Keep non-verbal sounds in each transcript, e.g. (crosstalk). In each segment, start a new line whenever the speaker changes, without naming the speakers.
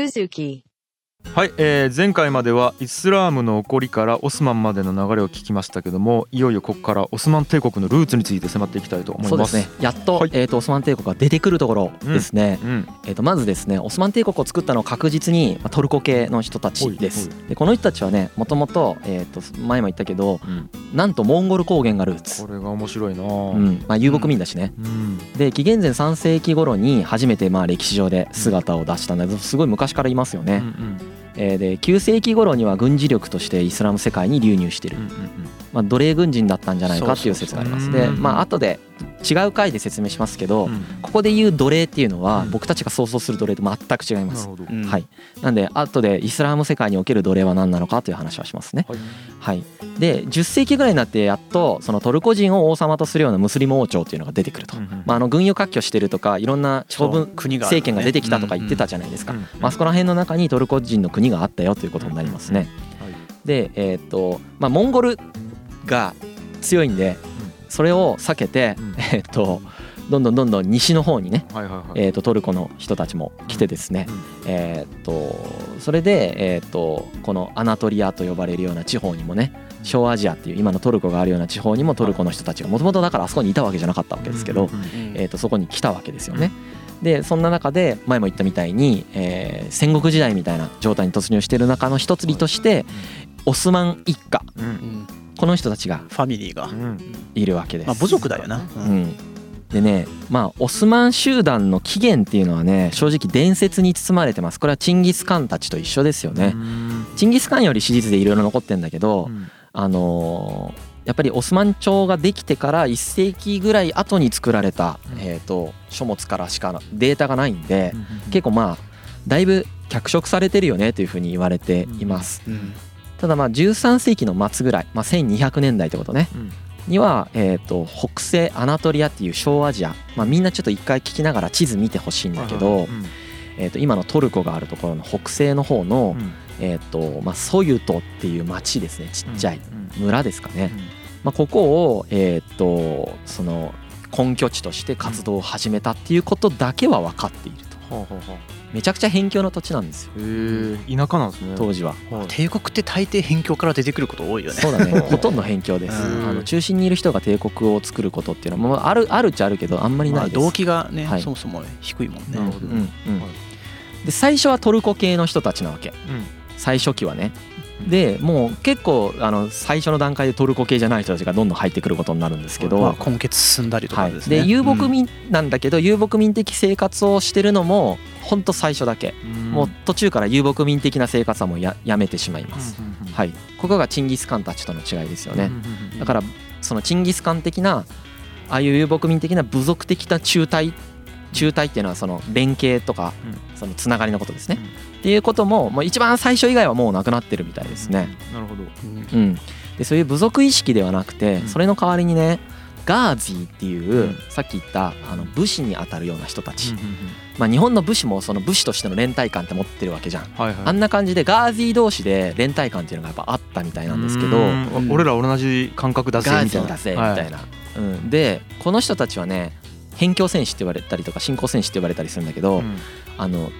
Suzuki.
はい、えー前回まではイスラームの起こりからオスマンまでの流れを聞きましたけどもいよいよここからオスマン帝国のルーツについて迫っていきたいと思います。
そうですね。やっと,、
はい。
えー、とオスマン帝国が出てくるところですね、
うん
えー、とまずですねオスマン帝国を作ったのは確実にまあトルコ系の人たちです。でこの人たちはねもともと,、えー、と前も言ったけど
うん。
なんとモンゴル高原がルーツ。
こ、れが面白いな。
う
ぁ
ん。まあ、遊牧民だしね、
うん。
で紀元前3世紀頃に初めてまあ歴史上で姿を出したんだけどすごい昔からいますよね、
うん
えーで9世紀頃には軍事力としてイスラム世界に流入してる。まあ、奴隷軍人だったんじゃないかっていう説があります。でまあ後で違う回で説明しますけど、
うん。
ここで言う奴隷っていうのは
うん。
僕たちが想像する奴隷と全く違います。
うん。
はい、なんで後でイスラム世界における奴隷は何なのかという話はしますね。
はい。
はい、で10世紀ぐらいになってやっとそのトルコ人を王様とするようなムスリム王朝っていうのが出てくると。
うんうん
まあ、あの軍用割拠してるとかいろんな将軍
そう国がある。
政権が出てきたとか言ってたじゃないですか、
うん
まあそこら辺の中にトルコ人の国があったよということになりますね。
はい。
でえーっとまあモンゴルが強いんでそれを避けて
うん。
えーっとどんどんどんどん西の方にねえーとトルコの人たちも来てですね
うん。
えーっとそれでえーっとこのアナトリアと呼ばれるような地方にもね小アジアっていう今のトルコがあるような地方にもトルコの人たちがもともとだからあそこにいたわけじゃなかったわけですけどえー、とそこに来たわけですよね。でそんな中で前も言ったみたいに、えー戦国時代みたいな状態に突入している中の一つとしてオスマン一家この人たちが
ファミリーが。
う、ん
いるわけです。
まあ、部族だよな、う
うん。ん、でねまあオスマン集団の起源っていうのはね正直伝説に包まれてます。これはチンギス・カンたちと一緒ですよね。
うん。
チンギス・カンより史実でいろいろ残ってんだけど、
うん。
あのーやっぱりオスマン朝ができてから1世紀ぐらい後に作られた、
うん。
えー、と書物からしかデータがないんで、
うん
結構まあだいぶ脚色されてるよねというふうに言われています。
うん
ただまあ13世紀の末ぐらい、まあ、1200年代ってことね。
うん。
には、えー、と北西アナトリアっていう小アジア、まあ、みんなちょっと一回聞きながら地図見てほしいんだけど、
うん。
えー、と今のトルコがあるところの北西の方の、
うん。
えーとまあ、ソユトっていう町ですね。ちっちゃい
うん。
村ですかね、まあ、ここを、えー、とその根拠地として活動を始めたっていうことだけは分かっていると
はあはあはあ
めちゃくちゃ辺境の土地なんですよ。
へえ田舎なんですね。
当時は。
はい。
帝国って大抵辺境から出てくること多いよね。
そうだね。ほとんど辺境です。
うん。
あの中心にいる人が帝国を作ることっていうのはまああるあるっちゃあるけどあんまりないです、
まあ動機がね、
はい。
そもそも低いもんね。
なるほど
うんうん。
はい。
で最初はトルコ系の人たちなわけ。
うん。
最初期はねでもう結構あの最初の段階でトルコ系じゃない人たちがどんどん入ってくることになるんですけど、
まあ、根血進んだりと
はい、
かですね、
で遊牧民なんだけど遊牧民的生活をしてるのもほんと最初だけ。もう途中から遊牧民的な生活はもうややめてしまいます、はい。ここがチンギス・カンたちとの違いですよね、だからそのチンギス・カン的なああいう遊牧民的な部族的な中隊中隊っていうのはその連携とかそのつながりのことですね、っていうことももう一番最初以外はもうなくなってるみたいですね、
なるほど。
うん。
うん、でそういう部族意識ではなくて
うん。
それの代わりにねガーゼィっていう、
うん。
さっき言ったあの武士に当たるような人たち、まあ、日本の武士もその武士としての連帯感って持ってるわけじゃん、
はいはい。
あんな感じでガーゼィ同士で連帯感っていうのがやっぱあったみたいなんですけど
うーん俺ら同じ感覚だぜ
ガー
みたいな。
ゼィだぜみたいな、うん、でこの人たちはね辺境戦士って言われたりとか信仰戦士って言われたりするんだけど、
はいうん。
あの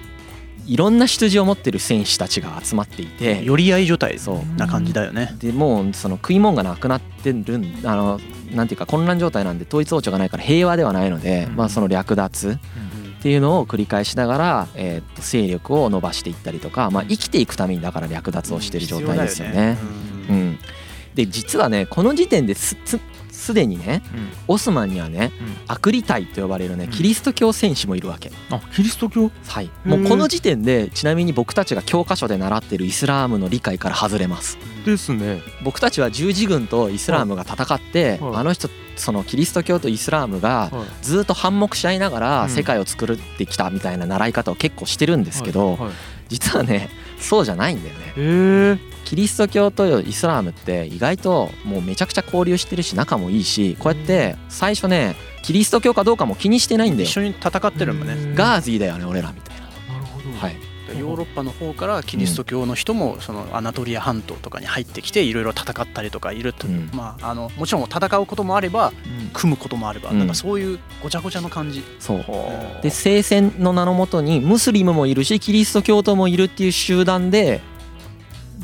いろんな出自を持ってる戦士たちが集まっていて
寄り合い所帯
そう。
な感じだよね、
でもうその食い物がなくなってるんあのなんていうか混乱状態なんで統一王朝がないから平和ではないので、
うん。
まあ、その略奪っていうのを繰り返しながら、えーっと勢力を伸ばしていったりとか、まあ、生きていくためにだから略奪をしている状態ですよね。うん、で実はねこの時点ですすすでにねオスマンにはね
うん。
アクリタイと呼ばれるね
うん。
キリスト教戦士もいるわけ。
あキリスト教？
はい、
ー。
もうこの時点でちなみに僕たちが教科書で習ってるイスラームの理解から外れます。
ですね。
僕たちは十字軍とイスラームが戦って、
はい。
あの人そのキリスト教とイスラームが
はい。
ずっと反目し合いなが
うん。
ら世界を作ってきたみたいな習い方を結構してるんですけど、実はねそうじゃないんだよね。キリスト教とイスラームって意外ともうめちゃくちゃ交流してるし仲もいいしこうやって最初ねキリスト教かどうかも気にしてないんだよ。
一緒に戦ってるもんね。
うん
ガーゼィだよね俺らみたいな。
なるほど。
はい。
ヨーロロッパの方からキリスト教の人もそのアナトリア半島とかに入ってきていろいろ戦ったりとかいると、
うん。
まああのもちろん戦うこともあれば組むこともあれば、
うん。
なんかそういうごちゃごちゃの感じ。
そう。で聖戦の名のもとにムスリムもいるしキリスト教徒もいるっていう集団で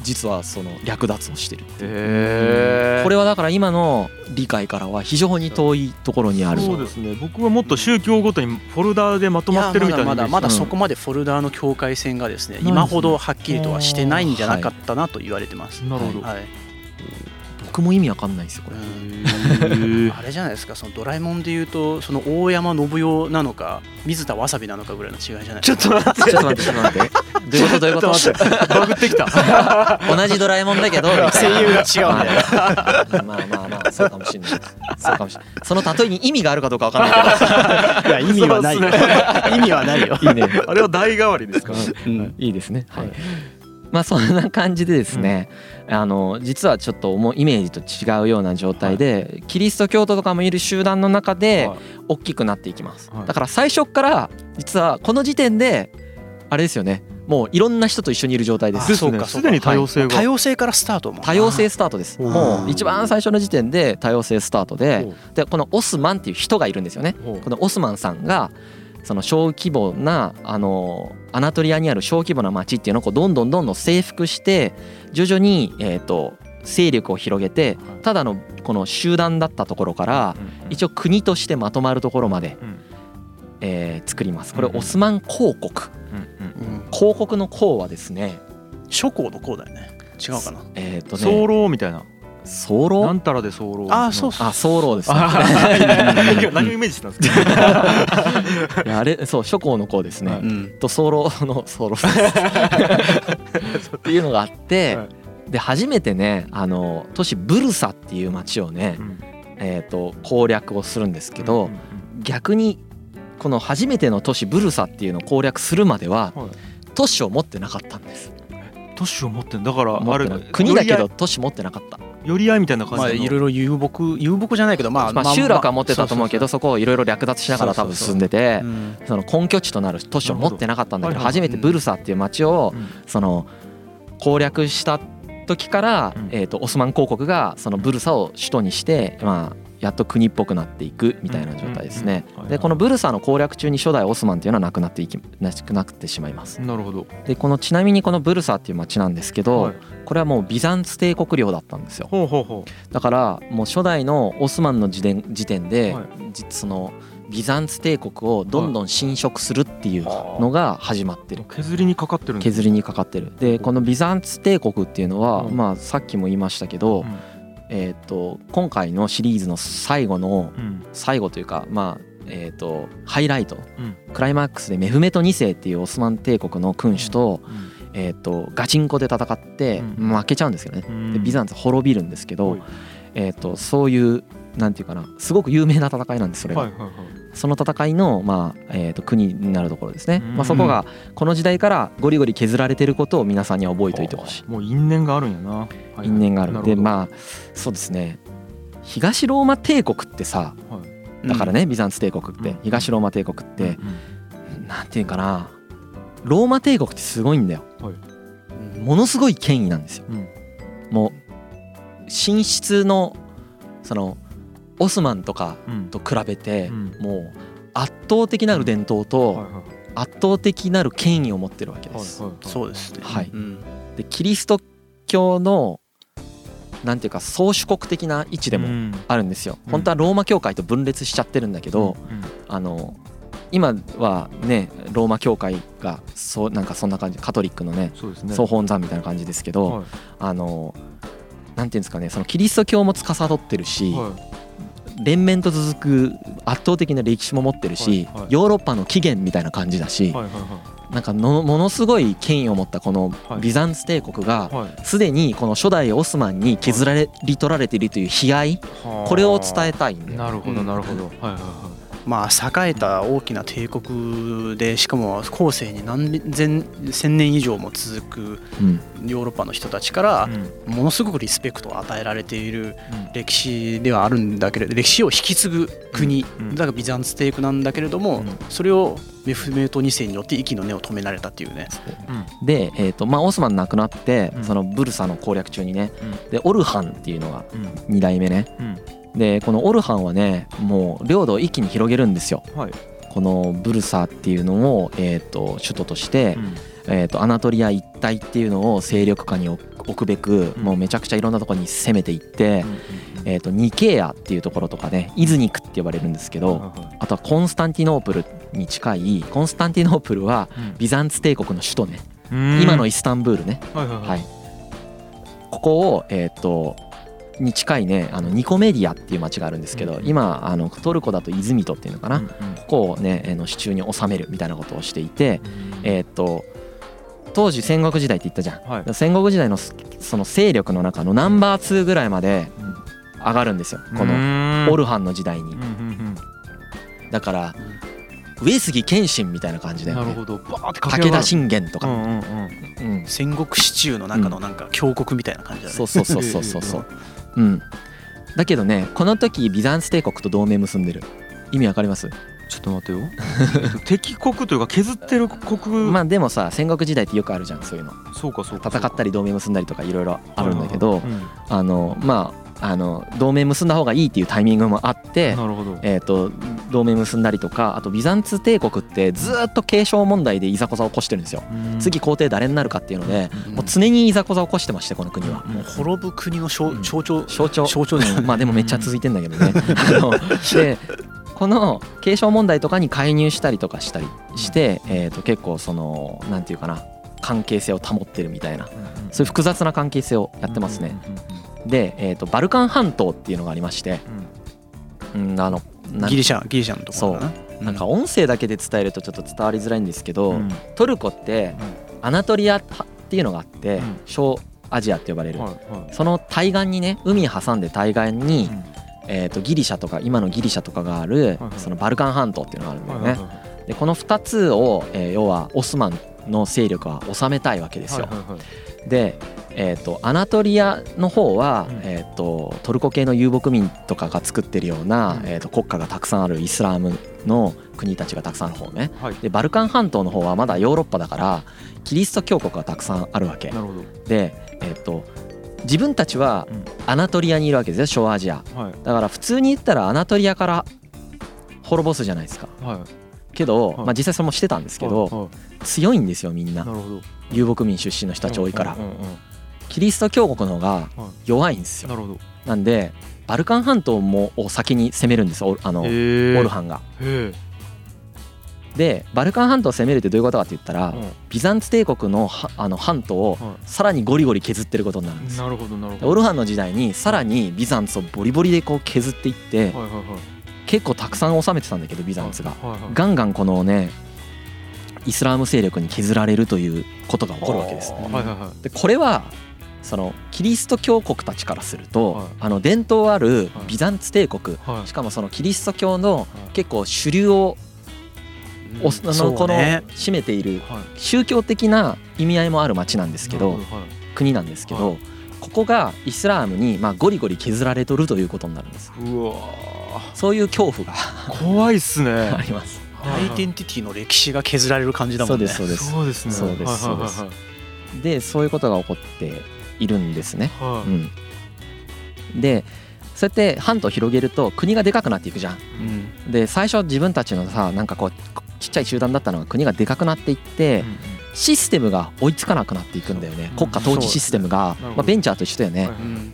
実はその略奪をしてるこれはだから今の理解からは非常に遠いところにある。
そうですね。僕はもっと宗教ごとにフォルダーでまとまってるみたいな
まだまだそこまでフォルダーの境界線がですね、
ないですね。
今ほどはっきりとはしてないんじゃなかったなと言われてます。
なるほど。
はい、
僕も意味わかんないですよこれ。
あれじゃないですかそのドラえもんで言うとその大山信代なのか水田わさびなのかぐらいの違いじゃない
ちょっと待って。
ちょっと待ってちょっと待って。どういうことどういうこと？
ちょっと待って。バグってきた。
同じドラえもんだけど (laughs)
声優が違うんだよ。
まあまあまあそうかもしれないそうかもしれない。その例えに意味があるかどうかわかんないけど。(laughs)
いや意味はない。(laughs) 意味はないよ。
いいね。
あれは代替わりですか？ら
うん。
いいですね。はい。
はい。
まあそんな感じでですね、あの実はちょっと思うイメージと違うような状態で、キリスト教徒とかもいる集団の中で
はい。
大きくなっていきます。
はい。
だから最初から実はこの時点であれですよね。もういろんな人と一緒にいる状態です。
あ。
ですねすでに多様性が。
多様性からスタートも。
多様性スタートです。もう一番最初の時点で多様性スタートで
ほ、
でこのオスマンっていう人がいるんですよね。このオスマンさんがその小規模なあのアナトリアにある小規模な町っていうのをこうどんどんどんどん征服して徐々にえーと勢力を広げて
はい。
ただのこの集団だったところから
うん
一応国としてまとまるところまで
うん。
えー作ります。これオスマン公国。
うんうん。
うん。
公国の公はですね
諸侯の項だよね。違うかな。
えっと
早
ね
漏みたいな
早漏？
なんたらで早漏。
あそうそう
あ早漏ですね。
あ何をイメージしたんですか？(laughs)
いやあれそう諸侯の公ですね、と早漏の早漏です。っていうのがあって、
はい。
で初めてねあの都市ブルサっていう町をね、えー、と攻略をするんですけど、逆にこの初めての都市ブルサっていうのを攻略するまでは
はい。
都市を持ってなかったんです。
都市を持ってんだからあれ
国だけ
寄
ど都市持ってなかった、
寄り合いみたいな感じの？
まあいろいろ遊牧遊牧じゃないけどまあ
まあ、集落は持ってたと思うけど
そ
そこをいろいろ略奪しながら多分進んでてその根拠地となる都市を持ってなかったんだけど初めてブルサっていう町を
うん。
その攻略した時から、
うん。
えー、とオスマン公国がそのブルサを首都にして、まあ、やっと国っぽくなっていくみたいな状態ですね。でこのブルサの攻略中に初代オスマンっていうのはなくなっていきなくなってしまいます。
なるほど。
でこのちなみにこのブルサっていう町なんですけど、
はい。
これはもうビザンツ帝国領だったんですよ。
ほうほうほ
だからもう初代のオスマンの時点時点で、
はい。
実そのビザンツ帝国をどんどん侵食するっていうのが始まってる。
う。削りにかかってる
削りにかかってる。でこのビザンツ帝国っていうのは、
うん。
まあさっきも言いましたけど、
うん
えー、と今回のシリーズの最後の
うん。
最後というかまあえー、とハイライト
うん。
クライマックスでメフメト2世っていうオスマン帝国の君主と,、
うん。
えー、とガチンコで戦って
うん。
負けちゃうんですよね。
うん。
でビザンツ滅びるんですけど、
はい。
えー、とそういうなんていうかなすごく有名な戦いなんですそれが。
はいはいはい
その戦いの、まあえー、と国になるところですね、
うん。
まあ、そこがこの時代からゴリゴリ削られてることを皆さんには覚えておいてほしい。
もう因縁があるんやな。はいはい。
因縁がある。でまあそうですね。東ローマ帝国ってさだからねビザンツ帝国って
うん。
東ローマ帝国っ
うん
てなんていうかなローマ帝国ってすごいんだよ。
うん
ものすごい権威なんですよ。
うん。
もう寝室のそのオスマンとか
うん。
と比べて
うん。
もう圧倒的なる伝統
はい
と
はい。
圧倒的なる権威を持ってるわけです。
そうですね。
はい。
うん。
でキリスト教のなんていうか宗主国的な位置でも
うん。
あるんですよ。
うん。
本当はローマ教会と分裂しちゃってるんだけど、
うん。
あの今はねローマ教会がそうなんかそんな感じカトリックのね
そうですね。
総本山みたいな感じですけど、
はい。
あのなんていうんですかねそのキリスト教も司ってるし、
はい
連綿と続く圧倒的な歴史も持ってるし、
はいはい。
ヨーロッパの起源みたいな感じだし、
はいはいは
なんかのものすごい権威を持ったこの
はい。
ビザンツ帝国がすでにこの初代オスマンに削られり取られているという悲哀これを伝えたいんだよ
なるほどなるほどはい。はいは
まあ栄えた大きな帝国でしかも後世に何千千年以上も続く
うん。
ヨーロッパの人たちから
うん。
ものすごくリスペクトを与えられている歴史ではあるんだけれど歴史を引き継ぐ国
うん。
だからビザンツ帝国なんだけれども
うん。
それをメフメート2世によって息の根を止められたっていうね。
で、えーとまあ、オスマン亡くなって
うん。
そのブルサの攻略中にね
うん。
でオルハンっていうのが
うん。
2代目ね。
うん
でこのオルハンはねもう領土を一気に広げるんですよ。
はい。
このブルサっていうのを、えー、と首都として、
うん。
えー、とアナトリア一帯っていうのを勢力下に置置くべく
うん。
もうめちゃくちゃいろんなところに攻めていって、えー、とニケアっていうところとかねイズニクって呼ばれるんですけどあとはコンスタンティノープルに近いコンスタンティノープルはビザンツ帝国の首都ね。今のイスタンブールね。
はいはい
はい。ここをえっ、とに近いねあのニコメディアっていう町があるんですけど
うん
今あのトルコだとイズミトっていうのかなここをねあの手中に収めるみたいなことをしていてえっ、と当時戦国時代って言ったじゃん。
はい。
戦国時代のそその勢力の中のナンバー2ぐらいまで上がるんですよこの
の
オルハンの時代に。
うんうん
だから上杉謙信みたいな感じだよね。
うんなるほど。バーって駆け上がる。
武田信玄とか、
うんうんうん。
うん、
戦国シチューの中のなんか峡谷みたいな感じだね。
そうそうそうそうそうそう (laughs) うん。だけどねこの時ビザンツ帝国と同盟結んでる。意味わかります？
ちょっと待ってよ。えっと敵国というか削ってる国。
まあでもさ戦国時代ってよくあるじゃんそういうの。
そうかそうか
戦ったり同盟結んだりとかいろいろあるんだけど
うん。
あのまああの同盟結んだ方がいいっていうタイミングもあってえー、と同盟結んだりとかあとビザンツ帝国ってずーっと継承問題でいざこざを起こしてるんですよ。次皇帝誰になるかっていうので
うん。
もう常にいざこざを起こしてましてこの国は。
もう滅ぶ国の象徴
象徴。
象徴 (laughs)
まあでもめっちゃ続いてんだけどね。(laughs) でこの継承問題とかに介入したりとかしたりして、えー、と結構そのなんていうかな関係性を保ってるみたいな。そういう複雑な関係性をやってますね。で、えー、とバルカン半島っていうのがありまして、うん、あの
ギリシャギリシャのところだな。
なんか音声だけで伝えるとちょっと伝わりづらいんですけど、
うん。
トルコってアナトリアっていうのがあって、
うん。
小アジアって呼ばれる、
はいはい。
その対岸にね海挟んで対岸に、
うん。
えー、とギリシャとか今のギリシャとかがある、
はい
そのバルカン半島っていうのがあるんだよね。
はいはいはい。
でこの2つを、えー要はオスマンの勢力は治めたいわけですよ。
はいはいはい。
で、えー、とアナトリアの方は、
うん。
えー、とトルコ系の遊牧民とかが作ってるような、
うん。
えー、と国家がたくさんあるイスラムの国たちがたくさんある方ね。
はい。
でバルカン半島の方はまだヨーロッパだからキリスト教国がたくさんあるわけ。で、えっと自分たちは
うん。
アナトリアにいるわけですよ小アジア。
はい。
だから普通に言ったらアナトリアから滅ぼすじゃないですか。
はい。
けど、
はい。
まあ、実際それもしてたんですけど、強いんですよみんな。遊牧民出身の人たち多いから。
うんうんうん
キリスト教国の方が
はい。
弱いんですよ。
なるほど。
なんでバルカン半島もを先に攻めるんですよあのオルハンが。
へ
でバルカン半島を攻めるってどういうことかって言ったら
え
ビザンツ帝国のはあの半島を
は
さらにゴリゴリ削ってることになるんですよ。
なるほどなるほど。
オルハンの時代にさらにビザンツをボリボリでこう削っていって
はいはいはい。
結構たくさん治めてたんだけどビザンツが。
はいはいはい。
ガンガンこのねイスラム勢力に削られるということが起こるわけです。
はいはいはい。
でこれはそのキリスト教国たちからすると、
はい。
あの伝統ある
はい。
ビザンツ帝国、
はい。
しかもそのキリスト教の
はい。
結構主流をおあ
そ
のこの
うね
占めている
はい。
宗教的な意味合いもある町なんですけど国なんですけど、
はい。
ここがイスラームにまあゴリゴリ削られとるということになるんです。
うわ
そういう恐怖が
ー怖いっすね。(laughs)
あります。
アイデンティティの歴史が削られる感じだもんね。
そうです
そうです。ね。
そうです
はいはいはい
そうでそういうことが起こっているんですね、
はい。
うん、でそうやって半島広げると国がでかくなっていくじゃん。
うん。
で最初自分たちのさなんかこうちっちゃい集団だったのが国がでかくなっていって
うんうん。
システムが追いつかなくなっていくんだよね。国家統治システムが、まあ、ベンチャーと一緒だよね、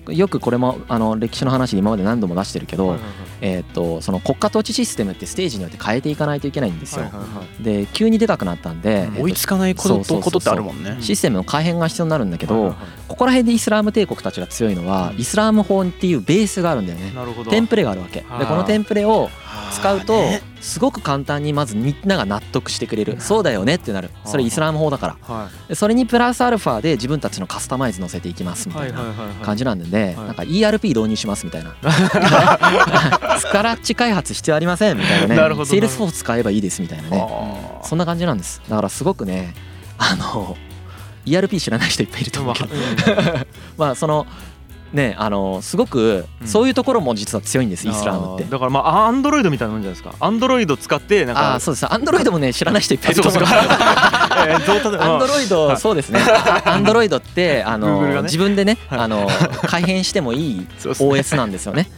うん
よくこれもあの歴史の話で今まで何度も出してるけど、
はいはいはい。
えー、とその国家統治システムってステージによって変えていかないといけないんですよ。
はいはいはい。
で急にでかくなったんで、
うん。
えーと
追いつかないこと
そうそうそうそう。
ことってあるもんね。
システムの改変が必要になるんだけど、
はいはいは
ここら辺でイスラーム帝国たちが強いのはイスラーム法っていうベースがあるんだよね。
いなるほど。
テンプレがあるわけ。
はい。
でこのテンプレを使うとすごく簡単にまずみんなが納得してくれる。そうだよねってなる。それイスラム法だから。それにプラスアルファで自分たちのカスタマイズ乗せていきます
い
みたいな感じなんでなんか ERP 導入しますみたいな。(laughs) スクラッチ開発必要ありませんみたいなね。 Salesforce 使えばいいですみたいなね。
はあ。
そんな感じなんです。だからすごくねあの ERP 知らない人いっぱいいると思うけど。まあ (laughs) そのねあのすごく
うん。
そういうところも実は強いんですイスラムって。
だからまあアンドロイドみたいなもんじゃないですか。アンドロイド使ってなんか。
ああそうです。アンドロイドもね知らない人いっぱいいると思うアンドロイドそうですね。アンドロイドってあの
ね。
自分でね
はい。
あの改変してもいい OS なんですよね。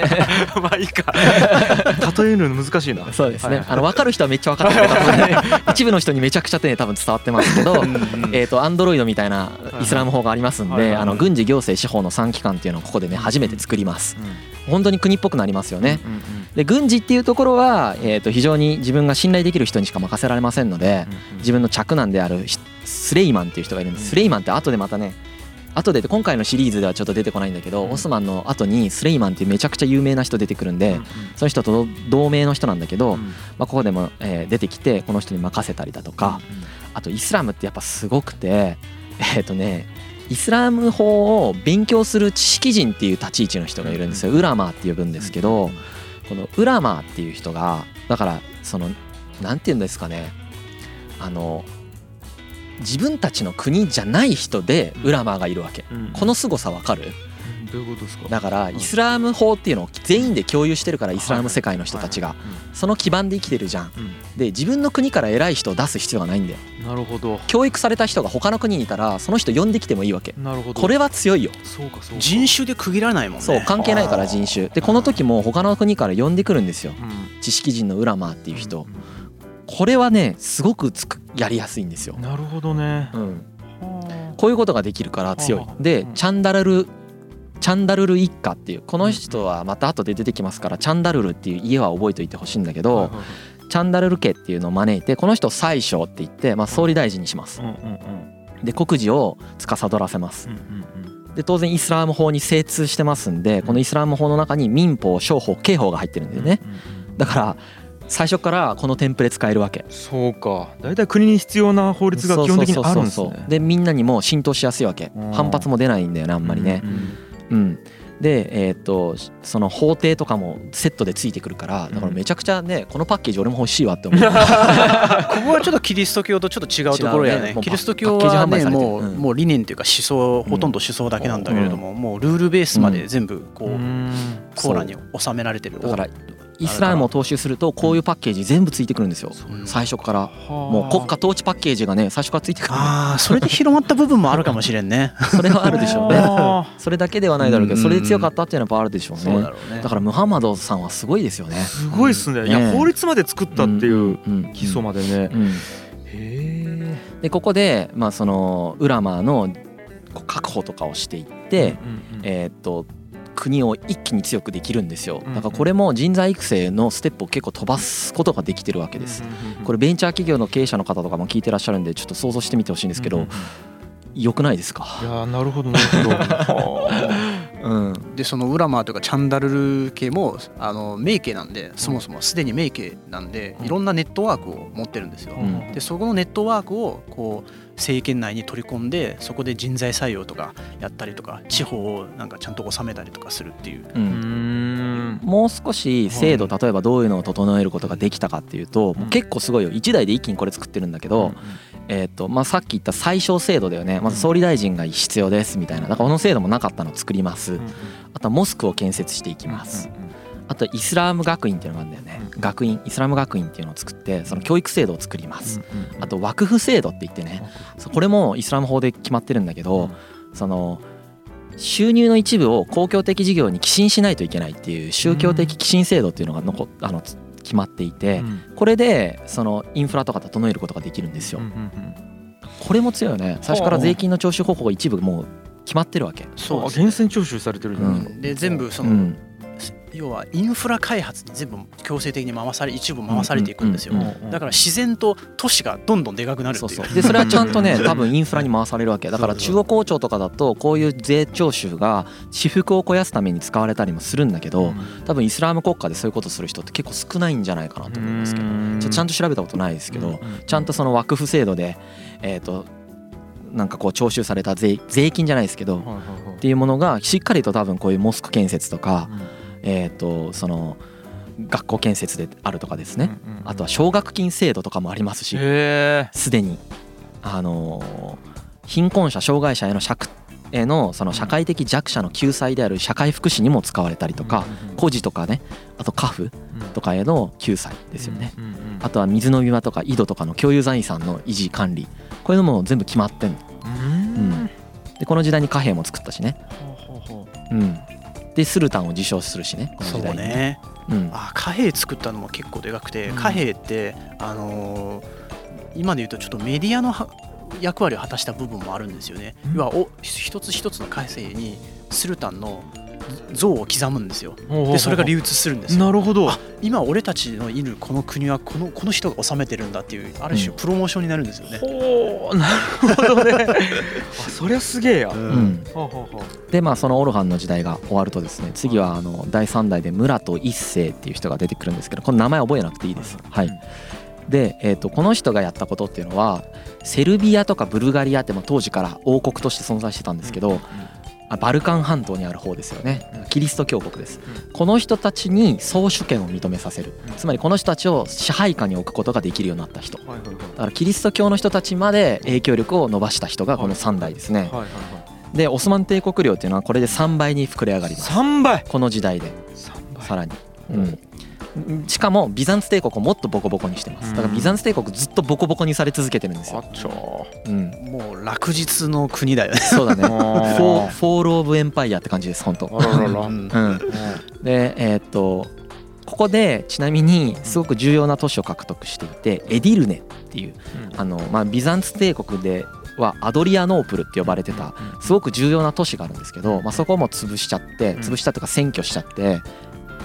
(laughs)
まあいいか。(laughs) 例えるの難しいな。
そうですね。
はい。
あの分かる人はめっちゃ分かってる多分ね (laughs) 一部の人にめちゃくちゃね多分伝わってますけどえー、とアンドロイドみたいなイスラム法がありますんであの軍事行政司法の3機関っていうのをここでね初めて作ります本当に国っぽくなりますよね。
うんうん
で軍事っていうところは、えー、と非常に自分が信頼できる人にしか任せられませんので
うん
自分の着男であるひスレイマンっていう人がいるんです。スレイマンって後でまたね後で今回のシリーズではちょっと出てこないんだけど、
うん。
オスマンの後にスレイマンっていうめちゃくちゃ有名な人出てくるんで、
うん
その人と同盟の人なんだけど、
うん。
まあ、ここでも、えー出てきてこの人に任せたりだとか、あとイスラムってやっぱすごくてえっ、とねイスラム法を勉強する知識人っていう立ち位置の人がいるんですよ。ウラマーって呼ぶんですけどこのウラマーっていう人がだからそのなんて言うんですかね。あの自分たちの国じゃない人でウラマーがいるわけ。
うん。
この凄さわかる？
うん。どういうことですか？
だからイスラム法っていうのを全員で共有してるからイスラム世界の人たちが。その基盤で生きてるじゃんで自分の国から偉い人を出す必要がないんだよ。
なるほど。
教育された人が他の国にいたらその人呼んできてもいいわけ。
なるほど。
これは強いよ。
そうかそうか。
人種で区切らないもんね。
そう関係ないから人種。でこの時も他の国から呼んでくるんですよ。
うん。
知識人のウラマーっていう人。
ん
これはねすごくつくやりやすいんですよ。
うんなるほどね。
うん。
は
こういうことができるから強い。でチャンダルルチャンダルル一家っていうこの人はまた後で出てきますからチャンダルルっていう家は覚えておいてほしいんだけ
あ
どチャンダルル家っていうのを招いてこの人を宰相って言ってまあ総理大臣にします。で国事を司らせます。で当然イスラム法に精通してますんでこのイスラム法の中に民法商法刑法が入ってるんだよね。だから最初からこのテンプレ使えるわけ。
そうか。大体国に必要な法律が基本的にあるんですね。
でみんなにも浸透しやすいわけ。
うん。
反発も出ないんだよねあんまりね。
うんうん。
うんでえーっとその法廷とかもセットでついてくるからだからめちゃくちゃねこのパッケージ俺も欲しいわって思う。(laughs)
ここはちょっとキリスト教とちょっと違うところやね。
ね
キリスト教はねもう,、
うん。
もう理念っていうか思想ほとんど思想だけなんだけれども、もうルールベースまで全部こう、
うん。
コーラに収められてる。
だからイスラムを踏襲するとこういうパッケージ全部ついてくるんですよ。
うん
最初から。も
も
う国家統治パッケージがね最初からついてくる。
ああそれで広まった部分もあるかもしれんね。
それはあるでしょう。(laughs) ね
あ
それだけではないだろうけどそれで強かったっていうのはやっぱあるでしょうね。
だろうね。
だからムハンマドさんはすごいですよね。
すごいっすね。いや
ね
法律まで作ったっていう
うん
基礎までね。
うん。
へ
でここでまあそのウラマーのこう確保とかをしていって、えーっと国を一気に強くできるんですよ。
うん
だからこれも人材育成のステップを結構飛ばすことができてるわけです。これベンチャー企業の経営者の方とかも聞いてらっしゃるんでちょっと想像してみてほしいんですけど良くないです
い
か
やーなるほどなるほど。は (laughs)
うん。
でそのウラマーというかチャンダルル家もあの名家なんでそもそもすでに名家なんで
うん。
いろんなネットワークを持ってるんですよ。
あ
うん。
でそこのネットワークをこう政権内に取り込んでそこで人材採用とかやったりとか地方をなんかちゃんと収めたりとかするっていう。
う
うん。ん
もう少し制度
はい。
例えばどういうのを整えることができたかっていうと結構すごいよ。1台で一気にこれ作ってるんだけど、えーとまあ、さっき言った最小制度だよね。まず総理大臣が必要ですみたいな。だからこの制度もなかったのを作ります。あとはモスクを建設していきます。あとイスラーム学院っていうのがあるんだよね。
うん。
学院イスラム学院っていうのを作ってその教育制度を作ります。あとワクフ制度って言ってね。これもイスラム法で決まってるんだけどその収入の一部を公共的事業に寄進しないといけないっていう宗教的寄進制度っていうのが残っあのつ決まっていてこれでそのインフラとか整えることができるんですよ。これも強いよね。最初から税金の徴収方法が一部もう決まってるわけ。
そう
源泉徴収されてるじゃ
う
ないですか。
で全部その、
うん
要はインフラ開発に全部強制的に回され一部回されていくんですよ、
うん
うん
だから自然と都市がどんどんでかくなるって
そ
いう。う
そう。でそれはちゃんとね多分インフラに回されるわけ。だから中央公庁とかだとこういう税徴収が私腹を肥やすために使われたりもするんだけど多分イスラム国家でそういうことする人って結構少ないんじゃないかなと思いますけどちちゃんと調べたことないですけどちゃんとその枠付制度でえっとなんかこう徴収された税税金じゃないですけどっていうものがしっかりと多分こういうモスク建設とかえっとその学校建設であるとかですね。あとは奨学金制度とかもありますし。すでにあのー貧困者障害者への社へのその社会的弱者の救済である社会福祉にも使われたりとか孤児とかねあと家父とかへの救済ですよね。あとは水の庭とか井戸とかの共有財産の維持管理。こういうのも全部決まってんの。
うん。
でこの時代に貨幣も作ったしね。うんでスルタンを自称するしねこの
そう
時代に。
ね。
うん。
あ貨幣作ったのも結構でかくて貨幣ってあのー今で言うとちょっとメディアのは役割を果たした部分もあるんですよね。
うん。
要はお一つ一つの貨幣にスルタンの像を刻むんですよ。でそれが流通するんですよ。
なるほど。
あ今俺たちのいるこの国はこのこの人が治めてるんだっていうある種
うん。
プロモーションになるんですよね、
ほうなるほどね。(laughs) あそりゃすげえや。
うん。
うん。
ほうほうほう。
でまあそのオルハンの時代が終わるとですね次はあの第3代で村戸一世っていう人が出てくるんですけどこの名前覚えなくていいです。はい、で、えー、とこの人がやったことっていうのはセルビアとかブルガリアってまあ当時から王国として存在してたんですけど、あバルカン半島にある方ですよね。キリスト教国です、この人たちに総主権を認めさせる。つまりこの人たちを支配下に置くことができるようになった人。だ
はいはいはい。
からキリスト教の人たちまで影響力を伸ばした人がこの3代ですね。
はいはいはい。
でオスマン帝国領っていうのはこれで3倍に膨れ上がります。
三倍。
この時代で。さらに、うん、しかもビザンツ帝国をもっとボコボコにしてます。だからビザンツ帝国ずっとボコボコにされ続けてるんですよ、
ちょ
うん、
もう落日の国だよね。
そうだね。(laughs) フォー
ー
Fall of Empire って感じです本当。
あららら。
うん。
うん、でえーっとここでちなみにすごく重要な都市を獲得していてエディルネっていうあの、まあ、ビザンツ帝国ではアドリアノープルって呼ばれてたすごく重要な都市があるんですけど、まあ、そこも潰しちゃって
うん。
潰したというか占拠しちゃって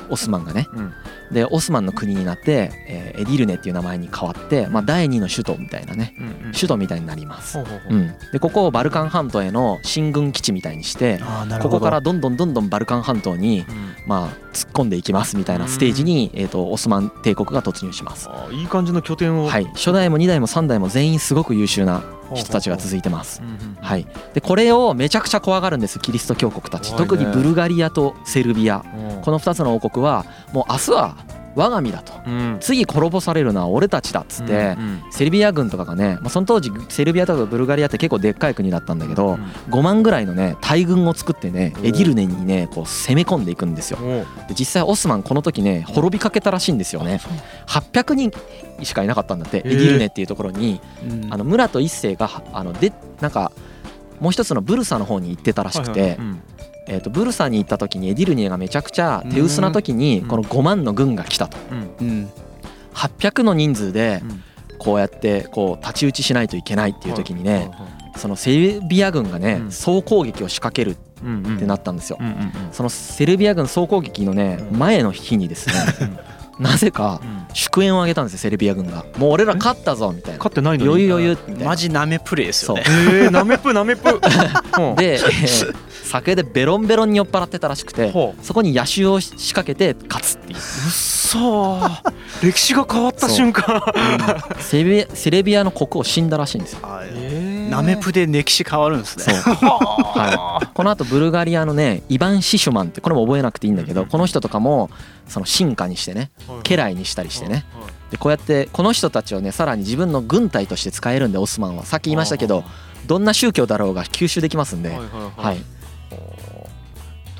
オスマンがね
うん
でオスマンの国になって、えーエディルネっていう名前に変わって、まあ、第二の首都みたいなね
うんうん。
首都みたいになります、
ほうん。
でここをバルカン半島への進軍基地みたいにしてここからどんどんどんどんバルカン半島に
うん。
まあ突っ込んでいきますみたいなステージに、えー、とオスマン帝国が突入します。
いい感じの拠点を。
はい、初代も2代も3代も全員すごく優秀な人たちが続いてます。はい、でこれをめちゃくちゃ怖がるんですキリスト教国たち。
ね。
特にブルガリアとセルビア。こ
の
の2つの王国はもう明日は我が身だと。
うん。
次滅ぼされるのは俺たちだっつって
うん
セルビア軍とかがね、まあ、その当時セルビアとかブルガリアって結構でっかい国だったんだけど
うん。
5万ぐらいのね大軍を作ってね
お
エディルネにねこう攻め込んでいくんですよ。で実際オスマンこの時ね滅びかけたらしいんですよね。800人しかいなかったんだってエディルネっていうところに。
うん。
あの村と一世があのでなんかもう一つのブルサの方に行ってたらしくてえーとブルサに行った時にエディルネがめちゃくちゃ手薄な時に
うん。
この5万の軍が来たと。
うん。
うん。
800の人数で
うん。
こうやってこう太刀打ちしないといけないっていう時にねそのセルビア軍がね
うん。
総攻撃を仕掛けるってなったんですよ。そのセルビア軍総攻撃のね
うん。
前の日にですねなぜか
うん。
祝宴を挙げたんですよセルビア軍が。もう俺ら勝ったぞみたいな。
勝ってないのに？
余裕余裕みたいな
マジナメプレイですよね。
えーなめぷなめぷう。ん
で、えー酒でベロンベロンに酔っ払ってたらしくて
ほ
そこに野襲を仕掛けて勝つっていう。
うっそー。歴史が変わった瞬間。
セルビアセルビアの国王死んだらしいんですよ。
あ
えー
ナメプで歴史変わるんですね。(laughs)
はい。このあとブルガリアのねイバン・シシュマンってこれも覚えなくていいんだけどこの人とかもその進化にしてね家来にしたりしてね。でこうやってこの人たちをねさらに自分の軍隊として使えるんでオスマンは。さっき言いましたけどどんな宗教だろうが吸収できますんで、
はい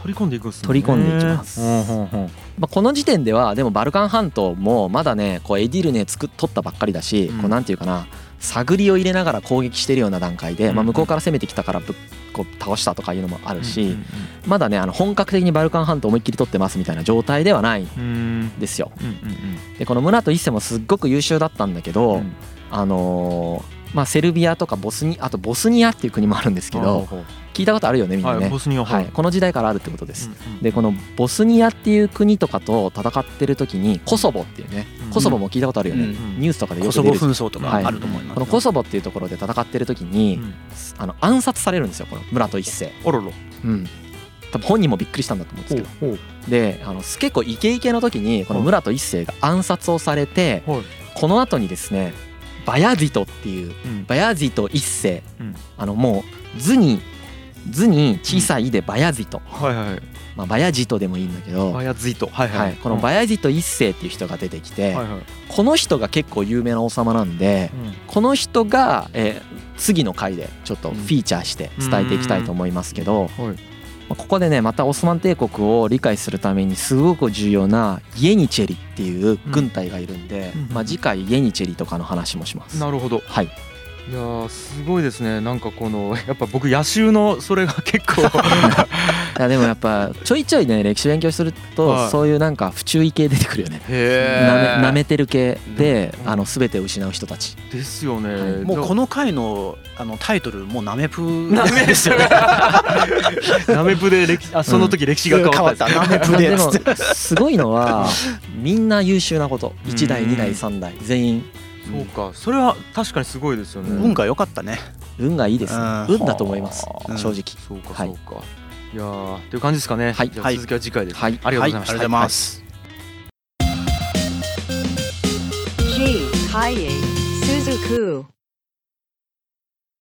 取り込んでいくんすね。
取り込んでいきます。まあ、この時点ではでもバルカン半島もまだねこうエディルネ作っ取ったばっかりだし、
うん。
こうなんていうかな探りを入れながら攻撃してるような段階で、まあ、
うん。
向こうから攻めてきたからぶっこう倒したとかいうのもあるし、まだねあの本格的にバルカン半島思いっきり取ってますみたいな状態ではないんですよ。でこの村と一世もすっごく優秀だったんだけど、
うん。
あのーまあ、セルビアとかボスニあとボスニアっていう国もあるんですけど聞いたことあるよねみんなね、
はいボスニア
は。い、この時代からあるってことです。でこのボスニアっていう国とかと戦ってる時にコソボっていうね
うん。
コソボも聞いたことあるよね、
うん
ニュースとかでよ
コソボ
く出る。
紛争とかあると思います。
このコソボっていうところで戦ってる時に、
うん。
あの暗殺されるんですよこの村戸一世。
あらら
うん。多分本人もびっくりしたんだと思うんですけど。であの結構イケイケの時にこの村戸一世が暗殺をされて
はい。
この後にですねバヤジトっていう
うん。
バヤジト一世、
うん。
あのもう図に図に小さいでバヤジト、
はいはい。
まあ、バヤジトでもいいんだけど、
バヤズイト。はいは
はい。い、このバヤジト一世っていう人が出てきて、
はいはい。
この人が結構有名な王様なんでこの人が、えー次の回でちょっとフィーチャーして伝えていきたいと思いますけど、
うん。はい。
まあここでねまたオスマン帝国を理解するためにすごく重要なイエニチェリっていう軍隊がいるんで、
うん
まあ、次回イエニチェリとかの話もします。
なるほど。
はい、
いやーすごいですね。なんかこのやっぱ僕野襲のそれが結構
いやでもやっぱちょいちょいね歴史勉強すると、
はい。
そういうなんか不注意系出てくるよね。
へ
なめ舐めてる系で、
うん
あの全てを失う人たち。
ですよね、
はい。
もうこの回のあのタイトルもうナメプ
なめですよね。(laughs) なめプで歴あその時歴史が変わった。
変わった。ナメプ
まあでも
で
すごいのはみんな優秀なこと。
うん。
1代2代3代全員。
そうか。それは確かにすごいですよね、
運が良かったね。
運がいいですね。
うん。
運だと思います。
はあ
正直。
そうか
はい
そうか、い、やーという感じですかね。
はい。
じゃあ続きは次回です、
はい。
ありがとうございました、
はい。ありがとうございます、
G.